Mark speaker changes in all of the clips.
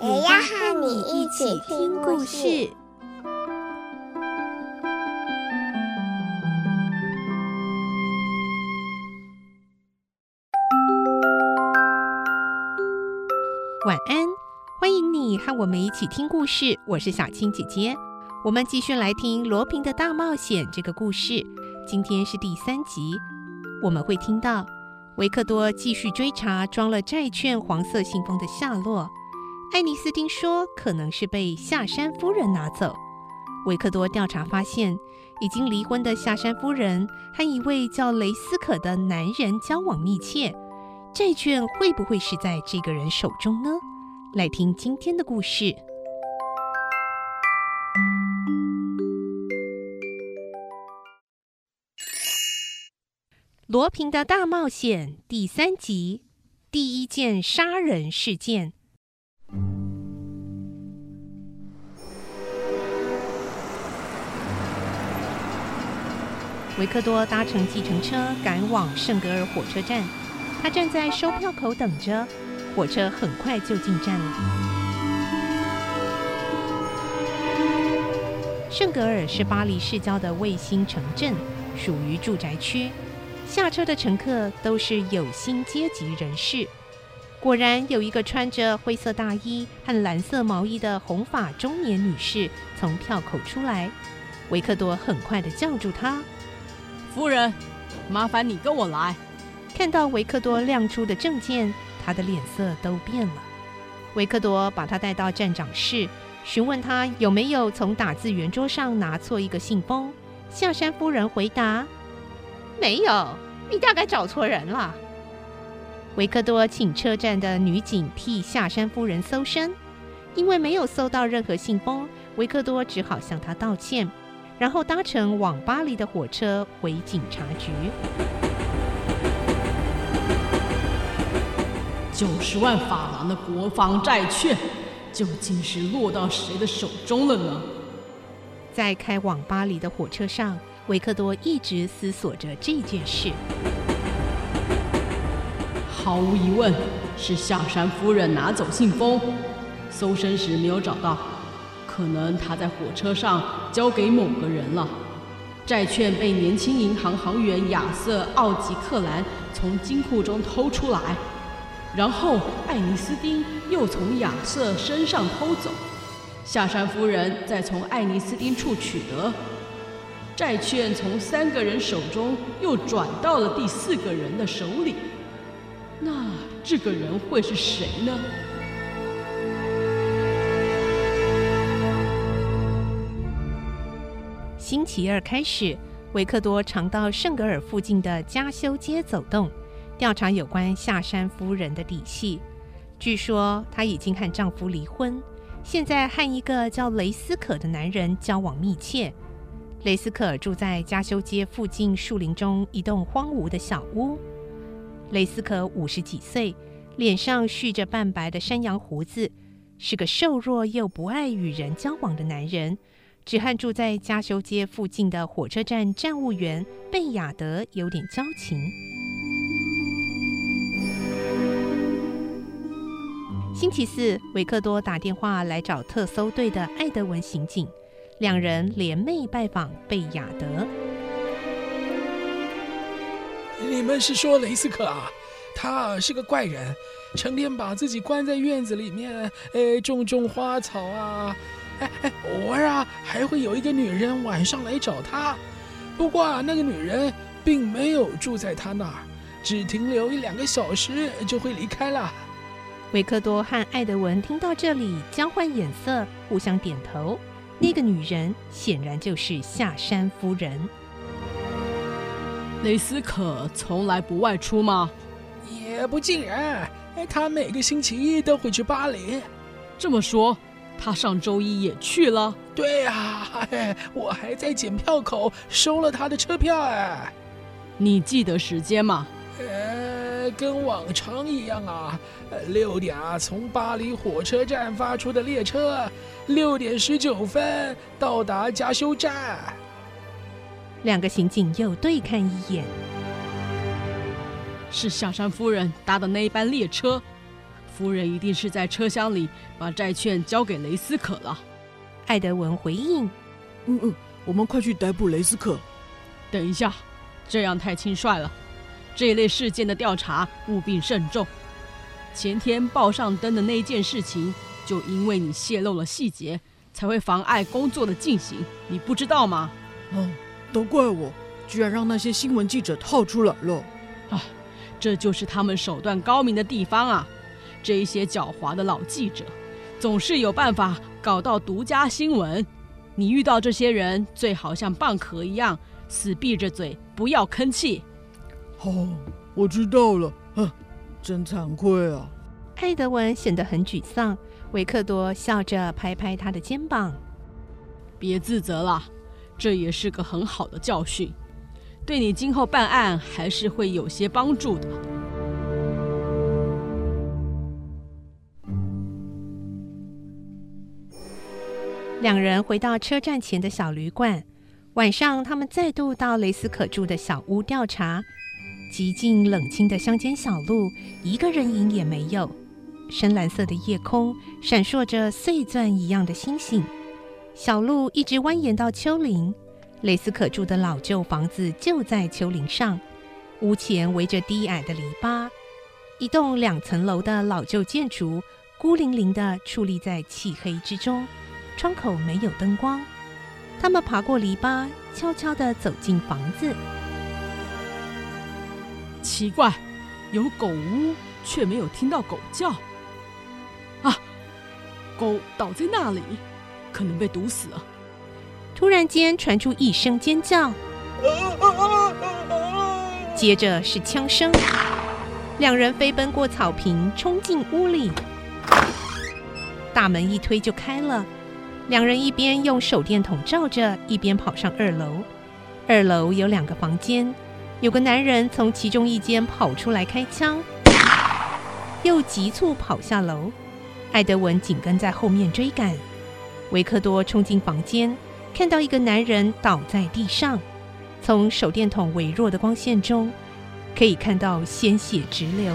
Speaker 1: 也要和你一起听故事。
Speaker 2: 晚安，欢迎你和我们一起听故事。我是小青姐姐，我们继续来听罗平的大冒险这个故事。今天是第三集，我们会听到维克多继续追查装了债券黄色信封的下落。爱尼斯丁说可能是被夏山夫人拿走。维克多调查发现，已经离婚的夏山夫人和一位叫雷斯可的男人交往密切。债券会不会是在这个人手中呢？来听今天的故事，《罗平的大冒险》第三集，第一件杀人事件。维克多搭乘计程车赶往圣格尔火车站。他站在售票口等着，火车很快就进站了。圣格尔是巴黎市郊的卫星城镇，属于住宅区。下车的乘客都是有薪阶级人士。果然，有一个穿着灰色大衣和蓝色毛衣的红发中年女士从票口出来。维克多很快地叫住她：“
Speaker 3: 夫人，麻烦你跟我来。”
Speaker 2: 看到维克多亮出的证件，他的脸色都变了。维克多把他带到站长室，询问他有没有从打字圆桌上拿错一个信封。下山夫人回答：“没有，你大概找错人了。”维克多请车站的女警替下山夫人搜身，因为没有搜到任何信封，维克多只好向她道歉，然后搭乘往巴黎的火车回警察局。
Speaker 3: 九十万法郎的国防债券，究竟是落到谁的手中了呢？
Speaker 2: 在开往巴黎的火车上，维克多一直思索着这件事。
Speaker 3: 毫无疑问，是夏山夫人拿走信封，搜身时没有找到，可能他在火车上交给某个人了。债券被年轻银行行员亚瑟·奥吉克兰从金库中偷出来。然后，爱尼斯丁又从亚瑟身上偷走，夏山夫人再从爱尼斯丁处取得债券，从三个人手中又转到了第四个人的手里。那这个人会是谁呢？
Speaker 2: 星期二开始，维克多常到圣格尔附近的加修街走动。调查有关夏山夫人的底细。据说她已经和丈夫离婚，现在和一个叫雷斯可的男人交往密切。雷斯可住在加修街附近树林中一栋荒芜的小屋。雷斯可五十几岁，脸上蓄着半白的山羊胡子，是个瘦弱又不爱与人交往的男人，只和住在加修街附近的火车站站务员贝亚德有点交情。星期四，维克多打电话来找特搜队的艾德文刑警，两人联袂拜访贝亚德。
Speaker 4: 你们是说雷斯克啊？他是个怪人，成天把自己关在院子里面，哎，种种花草啊，哎哎，偶尔啊还会有一个女人晚上来找他。不过啊，那个女人并没有住在他那儿，只停留一两个小时就会离开了。
Speaker 2: 维克多和艾德文听到这里，交换眼色，互相点头。那个女人显然就是下山夫人。
Speaker 3: 雷斯可从来不外出吗？
Speaker 4: 也不尽然，他每个星期一都会去巴黎。
Speaker 3: 这么说，他上周一也去了？
Speaker 4: 对呀，哎，我还在检票口收了他的车票哎。
Speaker 3: 你记得时间吗？
Speaker 4: 呃，跟往常一样啊，六点啊，从巴黎火车站发出的列车，六点十九分到达加修站。
Speaker 2: 两个刑警又对看一眼，
Speaker 3: 是夏山夫人搭的那一班列车，夫人一定是在车厢里把债券交给雷斯可了。
Speaker 2: 艾德文回应：“
Speaker 5: 嗯嗯，我们快去逮捕雷斯可。”
Speaker 3: 等一下。这样太轻率了，这一类事件的调查务必慎重。前天报上登的那件事情，就因为你泄露了细节，才会妨碍工作的进行。你不知道吗？
Speaker 5: 哦，都怪我，居然让那些新闻记者套出来了。
Speaker 3: 啊，这就是他们手段高明的地方啊！这一些狡猾的老记者，总是有办法搞到独家新闻。你遇到这些人，最好像蚌壳一样。死闭着嘴，不要吭气。
Speaker 5: 哦，我知道了。哼，真惭愧啊！
Speaker 2: 艾德文显得很沮丧。维克多笑着拍拍他的肩膀：“
Speaker 3: 别自责了，这也是个很好的教训，对你今后办案还是会有些帮助的。”
Speaker 2: 两人回到车站前的小旅馆。晚上，他们再度到雷斯可住的小屋调查。极尽冷清的乡间小路，一个人影也没有。深蓝色的夜空闪烁着碎钻一样的星星。小路一直蜿蜒到丘陵。雷斯可住的老旧房子就在丘陵上，屋前围着低矮的篱笆。一栋两层楼的老旧建筑，孤零零地矗立在漆黑之中，窗口没有灯光。他们爬过篱笆，悄悄地走进房子。
Speaker 3: 奇怪，有狗屋，却没有听到狗叫。啊，狗倒在那里，可能被毒死了。
Speaker 2: 突然间传出一声尖叫，接着是枪声。两人飞奔过草坪，冲进屋里。大门一推就开了。两人一边用手电筒照着，一边跑上二楼。二楼有两个房间，有个男人从其中一间跑出来开枪，又急促跑下楼。艾德文紧跟在后面追赶。维克多冲进房间，看到一个男人倒在地上，从手电筒微弱的光线中，可以看到鲜血直流。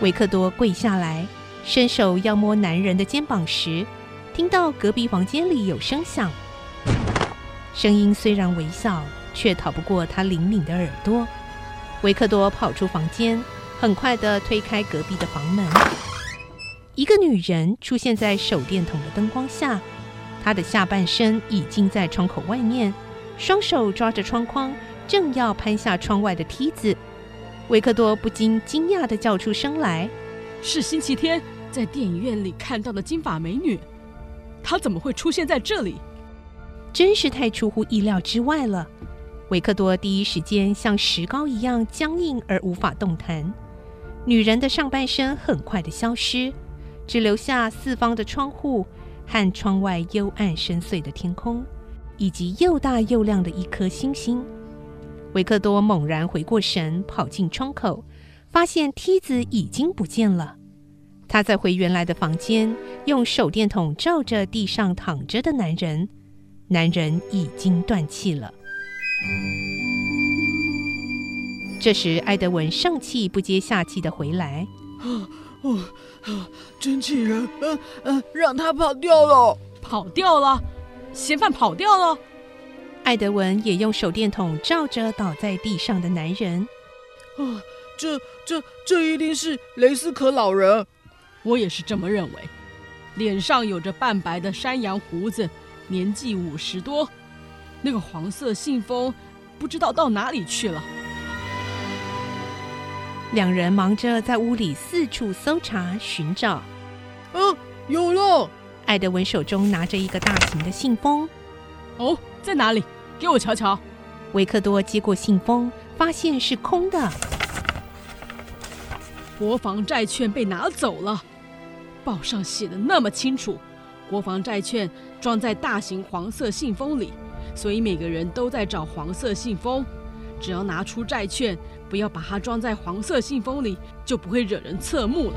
Speaker 2: 维克多跪下来。伸手要摸男人的肩膀时，听到隔壁房间里有声响。声音虽然微小，却逃不过他灵敏的耳朵。维克多跑出房间，很快地推开隔壁的房门。一个女人出现在手电筒的灯光下，她的下半身已经在窗口外面，双手抓着窗框，正要攀下窗外的梯子。维克多不禁惊讶地叫出声来。
Speaker 3: 是星期天在电影院里看到的金发美女，她怎么会出现在这里？
Speaker 2: 真是太出乎意料之外了。维克多第一时间像石膏一样僵硬而无法动弹。女人的上半身很快的消失，只留下四方的窗户和窗外幽暗深邃的天空，以及又大又亮的一颗星星。维克多猛然回过神，跑进窗口。发现梯子已经不见了，他再回原来的房间，用手电筒照着地上躺着的男人，男人已经断气了。这时，艾德文上气不接下气的回来：“
Speaker 5: 啊哦啊，真气人！嗯、啊、嗯、啊，让他跑掉了，
Speaker 3: 跑掉了，嫌犯跑掉了。”
Speaker 2: 艾德文也用手电筒照着倒在地上的男人，
Speaker 5: 啊。这这这一定是雷斯可老人，
Speaker 3: 我也是这么认为。脸上有着半白的山羊胡子，年纪五十多。那个黄色信封不知道到哪里去了。
Speaker 2: 两人忙着在屋里四处搜查寻找。
Speaker 5: 嗯，有了！
Speaker 2: 艾德文手中拿着一个大型的信封。
Speaker 3: 哦，在哪里？给我瞧瞧。
Speaker 2: 维克多接过信封，发现是空的。
Speaker 3: 国防债券被拿走了，报上写的那么清楚，国防债券装在大型黄色信封里，所以每个人都在找黄色信封。只要拿出债券，不要把它装在黄色信封里，就不会惹人侧目了。